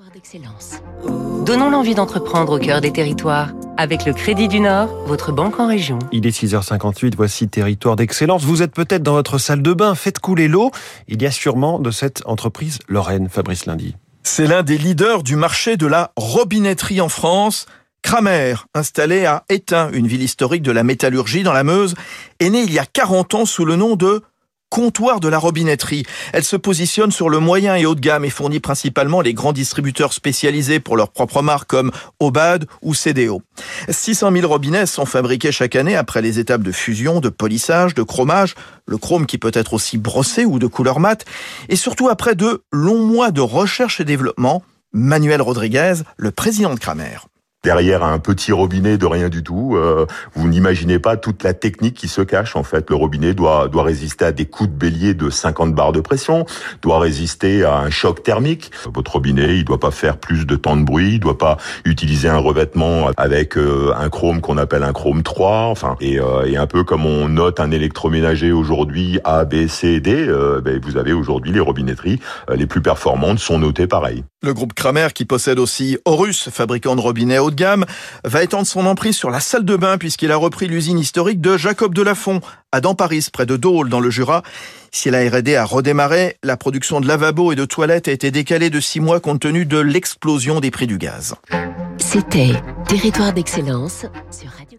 Territoire d'excellence. Donnons l'envie d'entreprendre au cœur des territoires. Avec le Crédit du Nord, votre banque en région. Il est 6h58, voici Territoire d'excellence. Vous êtes peut-être dans votre salle de bain, faites couler l'eau. Il y a sûrement de cette entreprise Lorraine, Fabrice Lundi. C'est l'un des leaders du marché de la robinetterie en France. Kramer, installé à Étain, une ville historique de la métallurgie dans la Meuse, est né il y a 40 ans sous le nom de comptoir de la robinetterie. Elle se positionne sur le moyen et haut de gamme et fournit principalement les grands distributeurs spécialisés pour leurs propres marques comme Obad ou CDO. 600 000 robinets sont fabriqués chaque année après les étapes de fusion, de polissage, de chromage, le chrome qui peut être aussi brossé ou de couleur mate, et surtout après de longs mois de recherche et développement. Manuel Rodriguez, le président de Kramer. Derrière un petit robinet de rien du tout, euh, vous n'imaginez pas toute la technique qui se cache. En fait, le robinet doit doit résister à des coups de bélier de 50 bars de pression, doit résister à un choc thermique. Votre robinet, il doit pas faire plus de temps de bruit, il doit pas utiliser un revêtement avec euh, un chrome qu'on appelle un chrome 3. Enfin, et, euh, et, un peu comme on note un électroménager aujourd'hui A, B, C, D, ben, vous avez aujourd'hui les robinetteries les plus performantes sont notées pareil. Le groupe Kramer, qui possède aussi Horus, fabricant de robinets de gamme, va étendre son emprise sur la salle de bain puisqu'il a repris l'usine historique de Jacob Delafont, à Damparis, près de Dole, dans le Jura. Si la R&D a redémarré, la production de lavabos et de toilettes a été décalée de six mois compte tenu de l'explosion des prix du gaz. C'était Territoire d'excellence sur Radio